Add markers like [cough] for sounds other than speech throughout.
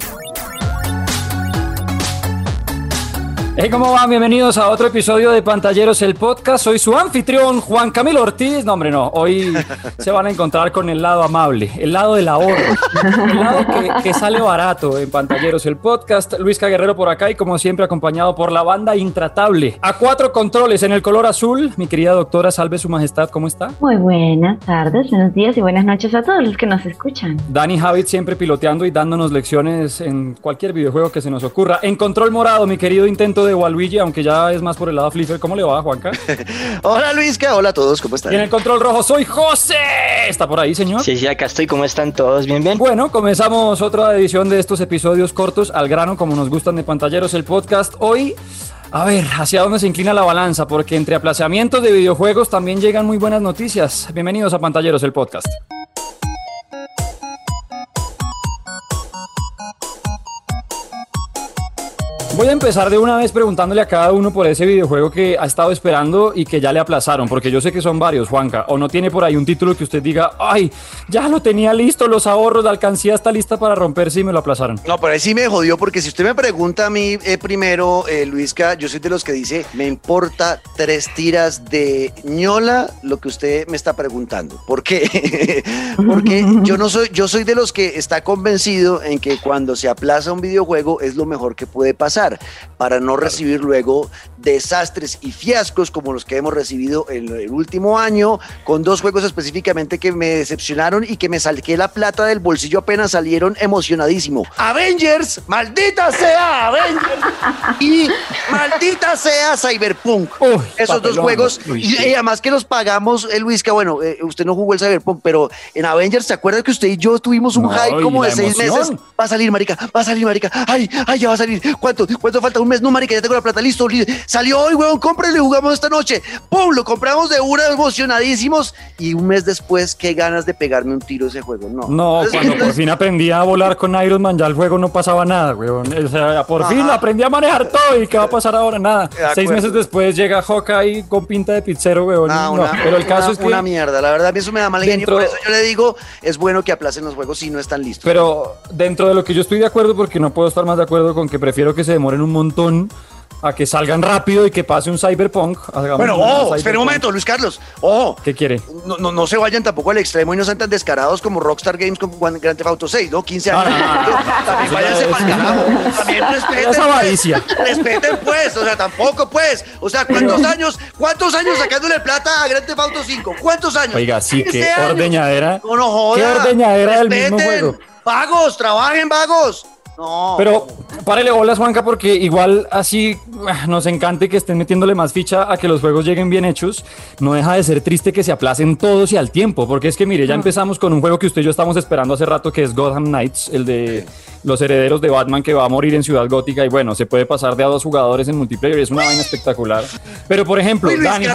Thank you. Hey, ¿cómo van? Bienvenidos a otro episodio de Pantalleros, el podcast. Soy su anfitrión, Juan Camilo Ortiz. No, hombre, no. Hoy [laughs] se van a encontrar con el lado amable, el lado del ahorro, el lado que, sale barato en Pantalleros, el podcast. Luis Guerrero por acá y, como siempre, acompañado por la banda Intratable. A cuatro controles en el color azul. Mi querida doctora, salve su majestad, ¿cómo está? Muy buenas tardes, buenos días y buenas noches a todos los que nos escuchan. Dani Javid siempre piloteando y dándonos lecciones en cualquier videojuego que se nos ocurra. En control morado, mi querido intento de de Waluigi, aunque ya es más por el lado Flipper. ¿Cómo le va, Juanca? [laughs] hola, Luisca. Hola a todos. ¿Cómo están? Y en el control rojo soy José. ¿Está por ahí, señor? Sí, sí, acá estoy. ¿Cómo están todos? ¿Bien, bien? Bueno, comenzamos otra edición de estos episodios cortos al grano, como nos gustan de pantalleros el podcast. Hoy... A ver, ¿hacia dónde se inclina la balanza? Porque entre aplazamientos de videojuegos también llegan muy buenas noticias. Bienvenidos a Pantalleros, el podcast. Voy a empezar de una vez preguntándole a cada uno por ese videojuego que ha estado esperando y que ya le aplazaron, porque yo sé que son varios, Juanca. O no tiene por ahí un título que usted diga, ay, ya lo tenía listo, los ahorros, la alcancía está lista para romperse y me lo aplazaron. No, pero ahí sí me jodió, porque si usted me pregunta a mí eh, primero, eh, Luisca, yo soy de los que dice, me importa tres tiras de ñola lo que usted me está preguntando. ¿Por qué? [laughs] porque yo no soy, yo soy de los que está convencido en que cuando se aplaza un videojuego es lo mejor que puede pasar para no recibir luego desastres y fiascos como los que hemos recibido en el último año, con dos juegos específicamente que me decepcionaron y que me salqué la plata del bolsillo apenas salieron emocionadísimo. Avengers, maldita sea Avengers [laughs] y maldita sea Cyberpunk. Esos dos juegos y, además que los pagamos, el eh, que bueno, eh, usted no jugó el Cyberpunk, pero en Avengers, ¿se acuerda que usted y yo tuvimos un hype como de seis meses? Va a salir, marica, va a salir, marica. Ay, ay, ya va a salir. ¿Cuánto? ¿Cuánto falta? Un mes, no, marica, ya tengo la plata, listo. Salió hoy, weón, cómprale, jugamos esta noche. ¡Pum! Lo compramos de una, emocionadísimos. Y un mes después, qué ganas de pegarme un tiro ese juego. No, no cuando por fin aprendí a volar con Iron Man, ya el juego no pasaba nada, weón. O sea, por fin aprendí a manejar todo. ¿Y qué va a pasar ahora? Nada. Seis meses después llega Hawkeye con pinta de pizzero, weón. Ah, no, pero el caso es que. Una mierda, la verdad, a mí eso me da mal genio. Por eso yo le digo, es bueno que aplacen los juegos si no están listos. Pero dentro de lo que yo estoy de acuerdo, porque no puedo estar más de acuerdo con que prefiero que se demoren un montón a que salgan rápido y que pase un cyberpunk. Bueno, oh, espera un momento, Luis Carlos. Oh, ¿qué quiere? No, no, no, se vayan tampoco al extremo y no sean tan descarados como Rockstar Games con Grand Theft Auto 6, ¿no? 15 años. también váyanse para carajo. [laughs] También respeten. Esa pues. Respeten, pues. O sea, tampoco, pues. O sea, ¿cuántos años, cuántos años sacándole plata a Grand Theft Auto 5? ¿Cuántos años? Oiga, sí, qué ordeñadera. No, no joda. Qué ordeñadera del mismo juego. Vagos, trabajen, vagos. No. Pero párele bolas, Juanca, porque igual así ah, nos encante que estén metiéndole más ficha a que los juegos lleguen bien hechos. No deja de ser triste que se aplacen todos y al tiempo, porque es que mire, ya empezamos con un juego que usted y yo estamos esperando hace rato, que es Gotham Knights, el de los herederos de Batman que va a morir en Ciudad Gótica y bueno, se puede pasar de a dos jugadores en multiplayer, es una vaina espectacular. Pero por ejemplo, Dani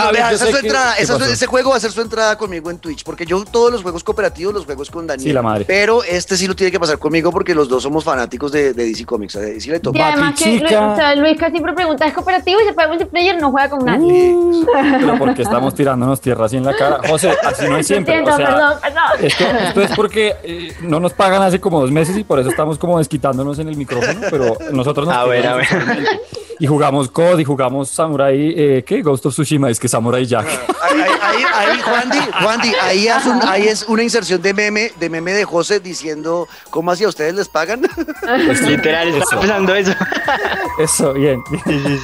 ese juego va a ser su entrada conmigo en Twitch, porque yo todos los juegos cooperativos los juegos con Daniel. Sí, la madre. Pero este sí lo tiene que pasar conmigo porque los dos somos fanáticos de, DC Comics. DC le toca. Y además que Luis, siempre pregunta, ¿es cooperativo y se puede multiplayer? No juega con nadie. Uh, pero porque estamos tirándonos tierra así en la cara. José, así no es siempre. o sea, perdón, perdón. Esto, esto, es porque eh, no nos pagan hace como dos meses y por eso estamos como desquitándonos en el micrófono, pero nosotros nos A ver, a ver. Y jugamos COD y jugamos Samurai, eh, ¿qué? Ghost of Tsushima, es que Samurai Jack. Ahí, ahí, ahí, Juan Di, ahí, es ahí es una inserción de meme, de meme de José diciendo, ¿cómo así a ustedes les pagan? Pues [laughs] literal, está pensando eso. Eso, bien.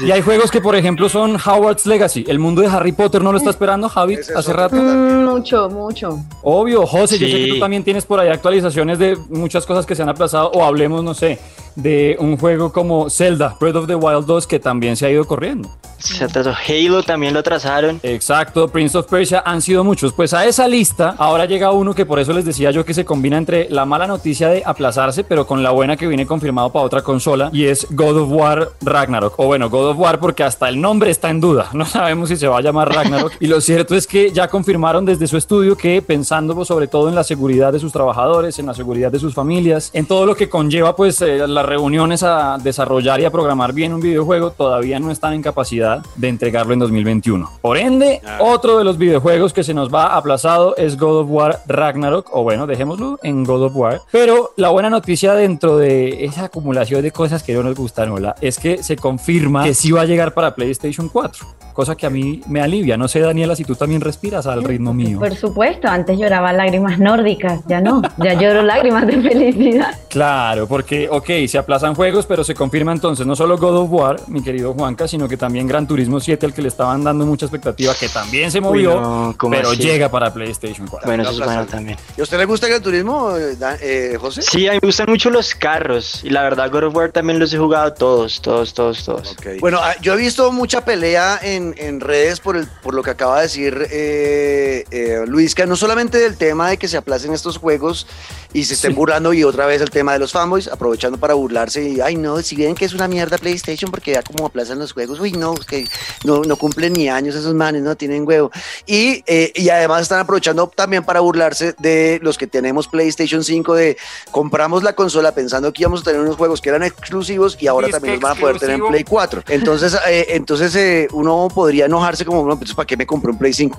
Y hay juegos que, por ejemplo, son Howard's Legacy. El mundo de Harry Potter no lo está esperando, Javi, hace rato. Mm, mucho, mucho. Obvio, José, yo sé que tú también tienes por ahí actualizaciones de muchas cosas que se han aplazado, o hablemos, no sé, de un juego como Zelda, Breath of the Wild 2, que también se ha ido corriendo. Se atrasó Halo, también lo trazaron. Exacto, Prince of Persia han sido muchos. Pues a esa lista ahora llega uno que por eso les decía yo que se combina entre la mala noticia de aplazarse, pero con la buena que viene confirmado para otra consola, y es God of War Ragnarok. O bueno, God of War porque hasta el nombre está en duda. [laughs] No sabemos si se va a llamar Ragnarok. [laughs] y lo cierto es que ya confirmaron desde su estudio que pensando sobre todo en la seguridad de sus trabajadores, en la seguridad de sus familias, en todo lo que conlleva pues eh, las reuniones a desarrollar y a programar bien un videojuego, todavía no están en capacidad posibilidad de entregarlo en 2021. Por ende, Ah. otro de los videojuegos que se nos va aplazado es God of War Ragnarok, o bueno, dejémoslo en God of War. Pero la buena noticia dentro de esa acumulación de cosas que no nos gustan, hola, es que se confirma que sí va a llegar para PlayStation 4, cosa que a mí me alivia. No sé, Daniela, si tú también respiras al ritmo mío. Por supuesto, antes lloraba lágrimas nórdicas, ya no, ya lloro lágrimas de felicidad. Claro, porque, ok, se aplazan juegos, pero se confirma entonces no solo God of War, mi querido Juanca, sino que también Gran Turismo 7, al que le estaban dando mucha expectativa, que también se movió, no, ¿cómo pero así? llega para PlayStation 4. Bueno, eso es bueno también. ¿Y a usted le gusta el turismo, eh, José? Sí, a mí me gustan mucho los carros. Y la verdad, God of War también los he jugado todos, todos, todos, todos. Bueno, ah, yo he visto mucha pelea en, en redes por, el, por lo que acaba de decir eh, eh, Luisca, no solamente del tema de que se aplacen estos juegos y se estén Sí. burlando y otra vez el tema de los fanboys, aprovechando para burlarse y, ay no, si ven que es una mierda PlayStation porque ya como aplazan los juegos, uy no, es que no, no cumplen ni años esos manes, no tienen huevo. Y, eh, y además están aprovechando también para burlarse de los que tenemos PlayStation 5 de compramos la consola pensando que íbamos a tener unos juegos que eran exclusivos y ahora Disque también los van a poder tener. Play 4. Entonces, eh, entonces eh, uno podría enojarse como, no, pues ¿para qué me compré un Play 5?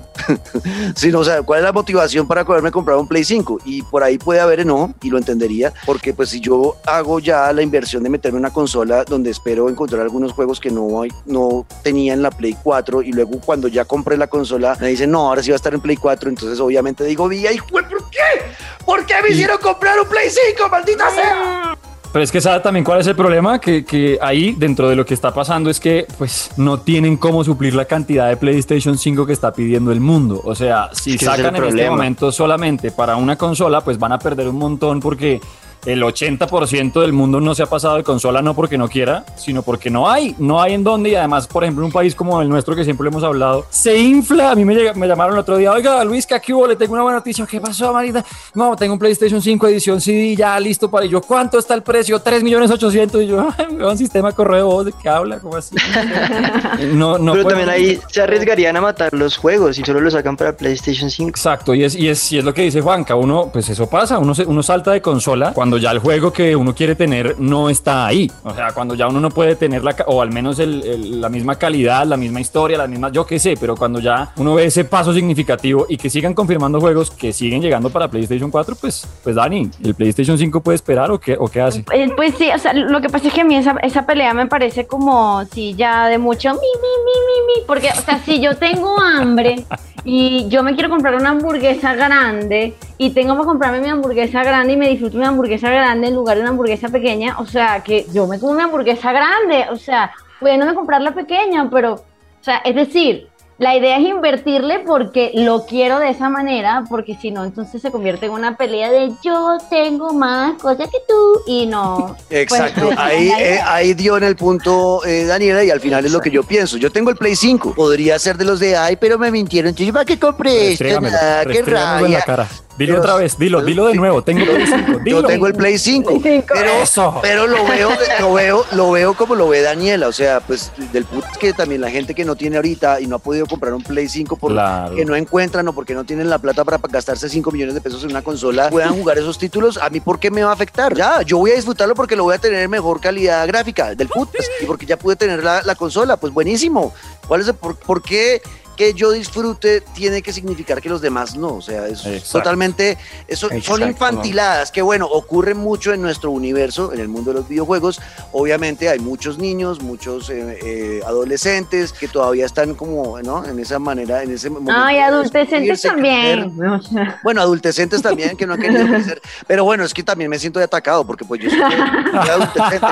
[laughs] sí, no, o sea, ¿cuál es la motivación para poderme comprar un Play 5? Y por ahí puede haber enojo y lo entendería, porque pues si yo hago ya la inversión de meterme en una consola donde espero encontrar algunos juegos que no, no tenía en la Play 4 y luego cuando ya compré la consola me dicen, no, ahora sí va a estar en Play 4, entonces obviamente digo, vía, hijo, ¿por qué? ¿Por qué me hicieron comprar un Play 5, maldita sea? Pero es que sabe también cuál es el problema, que, que ahí dentro de lo que está pasando es que pues no tienen cómo suplir la cantidad de PlayStation 5 que está pidiendo el mundo. O sea, si sacan en este momento solamente para una consola, pues van a perder un montón porque el 80% del mundo no se ha pasado de consola no porque no quiera, sino porque no hay, no hay en dónde y además, por ejemplo, un país como el nuestro que siempre hemos hablado, se infla. A mí me, me llamaron el otro día, oiga, Luis, que aquí hubo? le tengo una buena noticia. ¿Qué pasó, Marita? No, tengo un PlayStation 5 edición CD ya listo para y yo. ¿Cuánto está el precio? 3 millones 800 y yo, [laughs] "Ay, me va un sistema correo voz de qué habla, ¿cómo así? [laughs] No, no Pero también ahí se arriesgarían a matar los juegos y solo los sacan para PlayStation 5. Exacto, y es, y, es, y es lo que dice Juanca, uno, pues eso pasa, uno, se- uno salta de consola cuando ya el juego que uno quiere tener no está ahí, o sea, cuando ya uno no puede tener la, o al menos el- el- la misma calidad, la misma historia, la misma, yo qué sé, pero cuando ya uno ve ese paso significativo y que sigan confirmando juegos que siguen llegando para PlayStation 4, pues, pues Dani, ¿el PlayStation 5 puede esperar o qué, o qué hace? Eh, Pues sí, o sea, lo que pasa es que a mí esa, esa pelea me parece como, sí, ya de mucho mi, mi, mi, mi, mi, porque, o sea, si yo tengo hambre y yo me quiero comprar una hamburguesa grande y tengo para comprarme mi hamburguesa grande y me disfruto mi hamburguesa grande en lugar de una hamburguesa pequeña, o sea, que yo me como una hamburguesa grande, o sea, pudiéndome comprar la pequeña, pero, o sea, es decir, la idea es invertirle porque lo quiero de esa manera, porque si no, entonces se convierte en una pelea de yo tengo más cosas que tú y no. [laughs] Exacto, pues, ahí, la idea. eh, ahí dio en el punto eh, Daniela y al final es lo que yo pienso. Yo tengo el Play 5, podría ser de los de, ay, pero me mintieron, yo ¿para qué compré esto? Nada, qué restrégamelo en la rabia. cara. Dilo Dios. otra vez, dilo, dilo de nuevo, tengo Play 5, dilo. Yo tengo el Play 5, Play 5. pero, Eso. pero lo veo, lo veo, lo veo como lo ve Daniela, o sea, pues del punto que también la gente que no tiene ahorita y no ha podido comprar un Play 5 porque Claro. no encuentran o porque no tienen la plata para gastarse 5 millones de pesos en una consola, puedan jugar esos títulos, a mí por qué me va a afectar? Ya, yo voy a disfrutarlo porque lo voy a tener mejor calidad gráfica del put, pues, y porque ya pude tener la, la consola, pues buenísimo. ¿Cuál es el por, por qué que yo disfrute tiene que significar que los demás no? O sea, es Exacto. totalmente, eso son infantiladas, que bueno, ocurre mucho en nuestro universo, en el mundo de los videojuegos. Obviamente hay muchos niños, muchos eh, eh, adolescentes que todavía están como, ¿no? En esa manera, en ese momento. Ay, adolescentes también. crecer. Bueno, adultecentes también que no han querido crecer. Pero bueno, es que también me siento atacado porque pues yo soy, adultecente.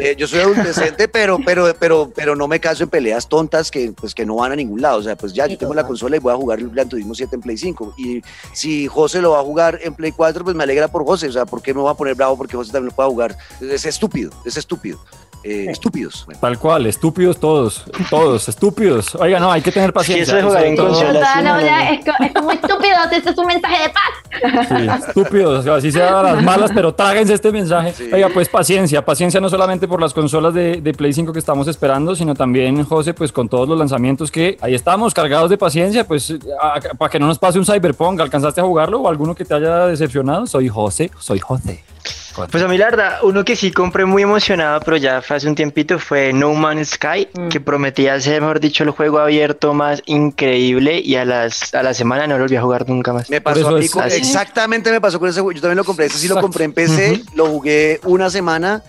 eh, yo soy adultecente, pero, pero, pero, pero no me caso en peleas tontas que, pues, que no van a ningún lado. O sea, pues ya, yo tengo la consola y voy a jugar el Gran Turismo 7 en Play 5. Y si José lo va a jugar en Play 4, pues me alegra por José. O sea, ¿por qué me voy a poner bravo porque José también lo pueda jugar? Es estúpido, es estúpido. Eh, estúpidos. Bueno. Tal cual, estúpidos todos, todos, estúpidos. Oiga, no, hay que tener paciencia. eso sí, no, o sea, no, no. es, co- es como estúpido, este es un mensaje de paz. Sí, estúpidos, así sea las malas, pero tráguense este mensaje. Sí. Oiga, pues paciencia, paciencia no solamente por las consolas de, de Play 5 que estamos esperando, sino también, José, pues con todos los lanzamientos que ahí estamos, cargados de paciencia, pues para que no nos pase un Cyberpunk, ¿alcanzaste a jugarlo o alguno que te haya decepcionado? Soy José, soy José. Pues a mí la verdad, uno que sí compré muy emocionado, pero ya fue hace un tiempito, fue No Man's Sky, Mm. que prometía ser, mejor dicho, el juego abierto más increíble y a, las, a la semana no lo volví a jugar nunca más. Me pasó a mí exactamente me pasó con ese juego. Yo también lo compré. Ese sí lo compré en PC, lo jugué una semana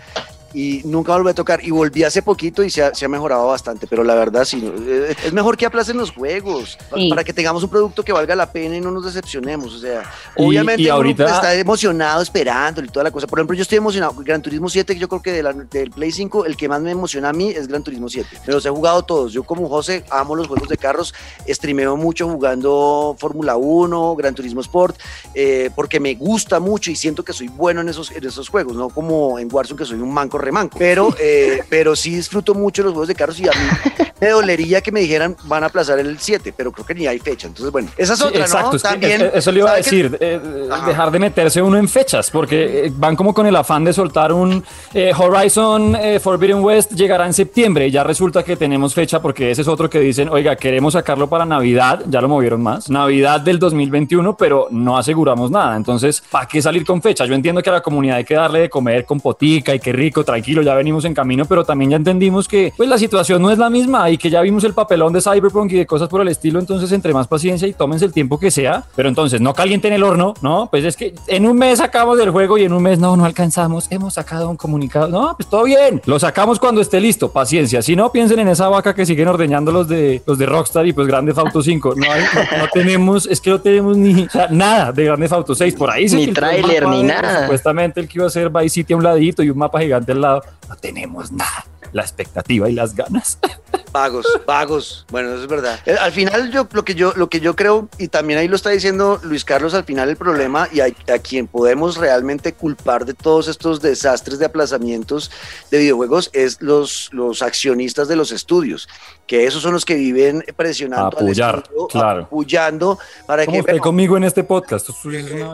y nunca volví a tocar. Y volví hace poquito y se ha, se ha mejorado bastante. Pero la verdad, sí, eh, es mejor que aplacen los juegos Sí. para que tengamos un producto que valga la pena y no nos decepcionemos. O sea, Y- obviamente y uno ahorita- está emocionado esperando y toda la cosa. Por ejemplo, yo estoy emocionado. Gran Turismo 7, yo creo que de la- del Play 5, el que más me emociona a mí es Gran Turismo 7. Me los he jugado todos. Yo, como José, amo los juegos de carros. Streameo mucho jugando Fórmula 1, Gran Turismo Sport, eh, porque me gusta mucho y siento que soy bueno en esos, en esos juegos, no como en Warzone que soy un manco remanco. Pero, eh, pero sí disfruto mucho los juegos de carros y a mí [laughs] me dolería que me dijeran van a aplazar el 7, pero creo que ni hay fecha. Entonces, bueno, esa es Sí, otra, exacto, ¿no? es También. es- eso le iba a decir, eh, dejar de meterse uno en fechas, porque eh, van como con el afán de soltar un eh, Horizon eh, Forbidden West llegará en septiembre y ya resulta que tenemos fecha porque ese es otro que dicen, oiga, queremos sacarlo para Navidad, ya lo movieron más, Navidad del 2021, pero no aseguramos nada, entonces, ¿para qué salir con fecha? Yo entiendo que a la comunidad hay que darle de comer con potica y qué rico, tranquilo, ya venimos en camino, pero también ya entendimos que pues la situación no es la misma y que ya vimos el papelón de Cyberpunk y de cosas por el estilo, entonces entre más paciencia y tómense el tiempo que sea, pero entonces no calienten el horno, ¿no? Pues es que en un mes sacamos del juego y en un mes no, no alcanzamos, hemos sacado un comunicado, no, pues todo bien, lo sacamos cuando esté listo, paciencia, si no piensen en esa vaca que siguen ordeñando los de los de Rockstar y pues Grande Auto 5, no, hay- no, no tenemos, es que no tenemos ni o sea, nada de Grande Auto 6, por ahí se Ni tráiler, ni nada. Supuestamente el que iba a ser Vice City a un ladito y un mapa gigante al lado, no tenemos nada, la expectativa y las ganas. [laughs] Vagos, vagos. Bueno, eso es verdad. Eh, Al final, yo lo que yo lo que yo creo y también ahí lo está diciendo Luis Carlos, al final el problema y a, quien podemos realmente culpar de todos estos desastres de aplazamientos de videojuegos es los los accionistas de los estudios, que esos son los que viven presionando Apoyar, al estudio, claro. apoyando para Como que usted conmigo en este podcast.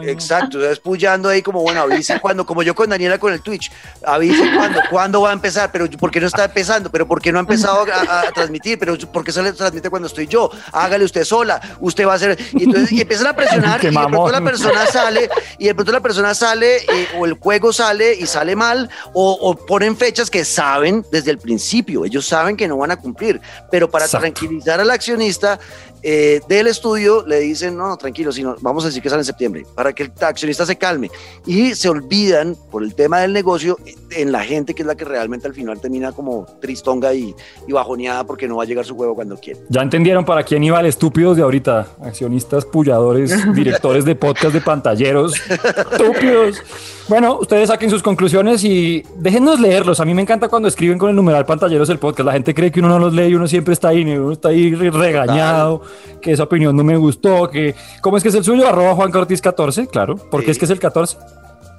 Exacto, o sea, es ahí como, bueno, avisen cuando, como yo con Daniela con el Twitch, avisen cuando, cuándo va a empezar, pero ¿por qué no está empezando? ¿Pero por qué no ha empezado a, a transmitir? ¿Pero por qué se le transmite cuando estoy yo? Hágale usted sola, usted va a hacer... Y entonces y empiezan a presionar [laughs] y de pronto la persona sale y de pronto la persona sale eh, o el juego sale y sale mal o, o ponen fechas que saben desde el principio, ellos saben que no van a cumplir, pero para Exacto. tranquilizar al accionista eh, del estudio le dicen, no, no, tranquilo, sino vamos a decir que sale en septiembre, para que el accionista se calme. Y se olvidan por el tema del negocio en la gente que es la que realmente al final termina como tristonga y, y bajoneada porque no va a llegar su juego cuando quiere. Ya entendieron para quién iba el estúpidos de ahorita. Accionistas, pulladores, [laughs] directores de podcast, de pantalleros. Estúpidos. Bueno, ustedes saquen sus conclusiones y déjennos leerlos. A mí me encanta cuando escriben con el numeral pantalleros el podcast. La gente cree que uno no los lee y uno siempre está ahí, uno está ahí re- regañado, que esa opinión no me gustó, que... ¿Cómo es que es el suyo? Arroba Juan Cortés 14, claro. ¿Por qué Sí. es que es el 14?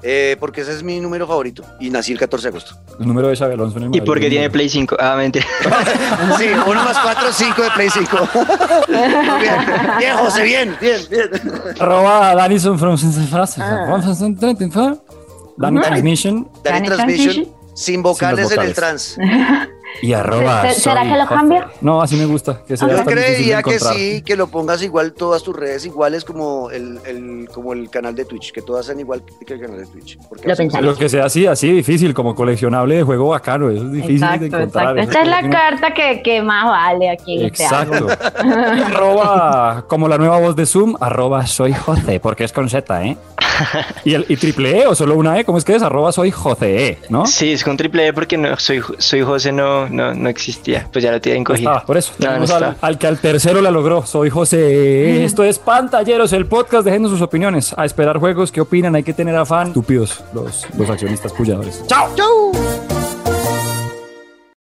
Eh, porque ese es mi número favorito y nací el 14 de agosto. El número de Xabi Alonso en el Y porque tiene Play 5. Ah, mentira. [laughs] Sí, uno más cuatro, cinco de Play 5. [laughs] bien, bien, José, bien, bien, bien. Arroba Danison from. Dani Transmission Dani Transmission, Transmission. sin vocales Sin en el trans. [laughs] y arroba. ¿Se- será soy que lo cambio? No, así me gusta. Que sea Yo creería que sí, que lo pongas igual todas tus redes iguales como el, el- como el canal de Twitch, que todas sean igual que el canal de Twitch. Porque Lo así-. Lo que sea así, así difícil, como coleccionable de juego bacano, eso es difícil Exacto, de encontrar. exacto. Esta es la carta que, que más vale aquí en este. Exacto. [laughs] arroba, [laughs] como la nueva voz de Zoom, arroba soy José, porque es con Z, ¿eh? [laughs] ¿Y, el, ¿Y triple E o solo una E? ¿Cómo es que es? Arroba soy José, E, ¿no? Sí, es con triple E porque no, soy, soy José no, no, no existía. Pues ya lo tienen cogido. estaba, por eso. No, no al, al que al tercero la logró. Soy José. Esto es Pantalleros, el podcast. Déjenos sus opiniones. A esperar juegos. ¿Qué opinan? Hay que tener afán. Estúpidos los, los accionistas pulladores. ¡Chao! ¡Chau!